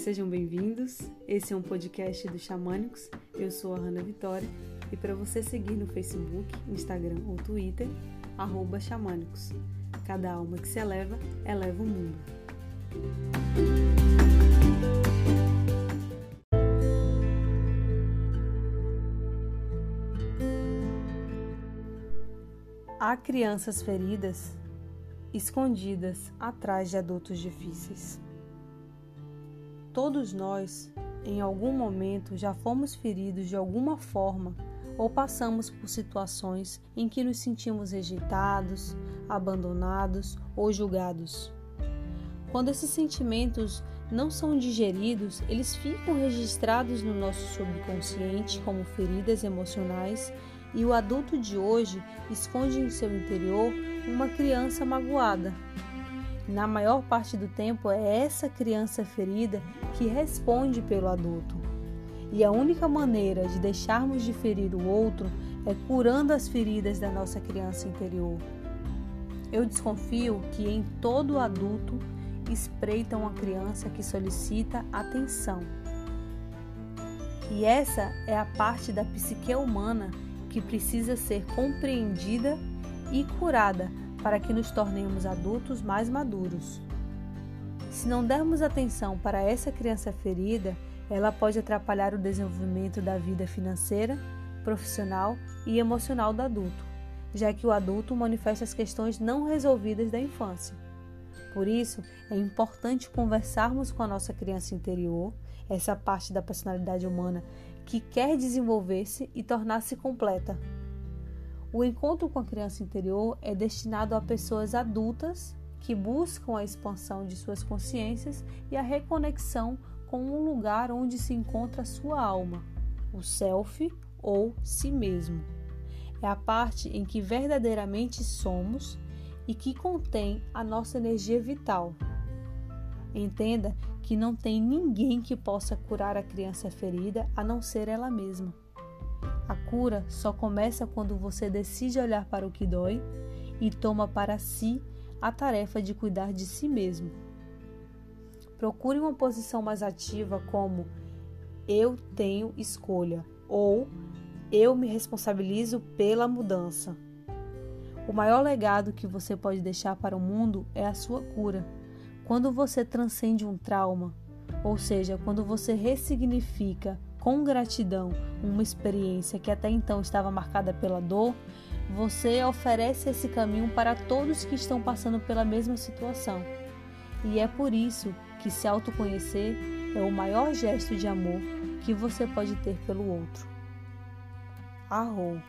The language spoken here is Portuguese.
Sejam bem-vindos. Esse é um podcast do Xamânicos. Eu sou a Hanna Vitória e para você seguir no Facebook, Instagram ou Twitter, arroba Xamânicos. Cada alma que se eleva, eleva o mundo. Há crianças feridas escondidas atrás de adultos difíceis. Todos nós, em algum momento, já fomos feridos de alguma forma ou passamos por situações em que nos sentimos rejeitados, abandonados ou julgados. Quando esses sentimentos não são digeridos, eles ficam registrados no nosso subconsciente como feridas emocionais e o adulto de hoje esconde em seu interior uma criança magoada. Na maior parte do tempo é essa criança ferida que responde pelo adulto. E a única maneira de deixarmos de ferir o outro é curando as feridas da nossa criança interior. Eu desconfio que em todo adulto espreita uma criança que solicita atenção. E essa é a parte da psique humana que precisa ser compreendida e curada para que nos tornemos adultos mais maduros. Se não dermos atenção para essa criança ferida, ela pode atrapalhar o desenvolvimento da vida financeira, profissional e emocional do adulto, já que o adulto manifesta as questões não resolvidas da infância. Por isso, é importante conversarmos com a nossa criança interior, essa parte da personalidade humana que quer desenvolver-se e tornar-se completa. O encontro com a criança interior é destinado a pessoas adultas que buscam a expansão de suas consciências e a reconexão com um lugar onde se encontra sua alma, o self ou si mesmo. É a parte em que verdadeiramente somos e que contém a nossa energia vital. Entenda que não tem ninguém que possa curar a criança ferida a não ser ela mesma. Cura só começa quando você decide olhar para o que dói e toma para si a tarefa de cuidar de si mesmo. Procure uma posição mais ativa, como eu tenho escolha ou eu me responsabilizo pela mudança. O maior legado que você pode deixar para o mundo é a sua cura. Quando você transcende um trauma, ou seja, quando você ressignifica com gratidão uma experiência que até então estava marcada pela dor, você oferece esse caminho para todos que estão passando pela mesma situação. E é por isso que se autoconhecer é o maior gesto de amor que você pode ter pelo outro. Arro.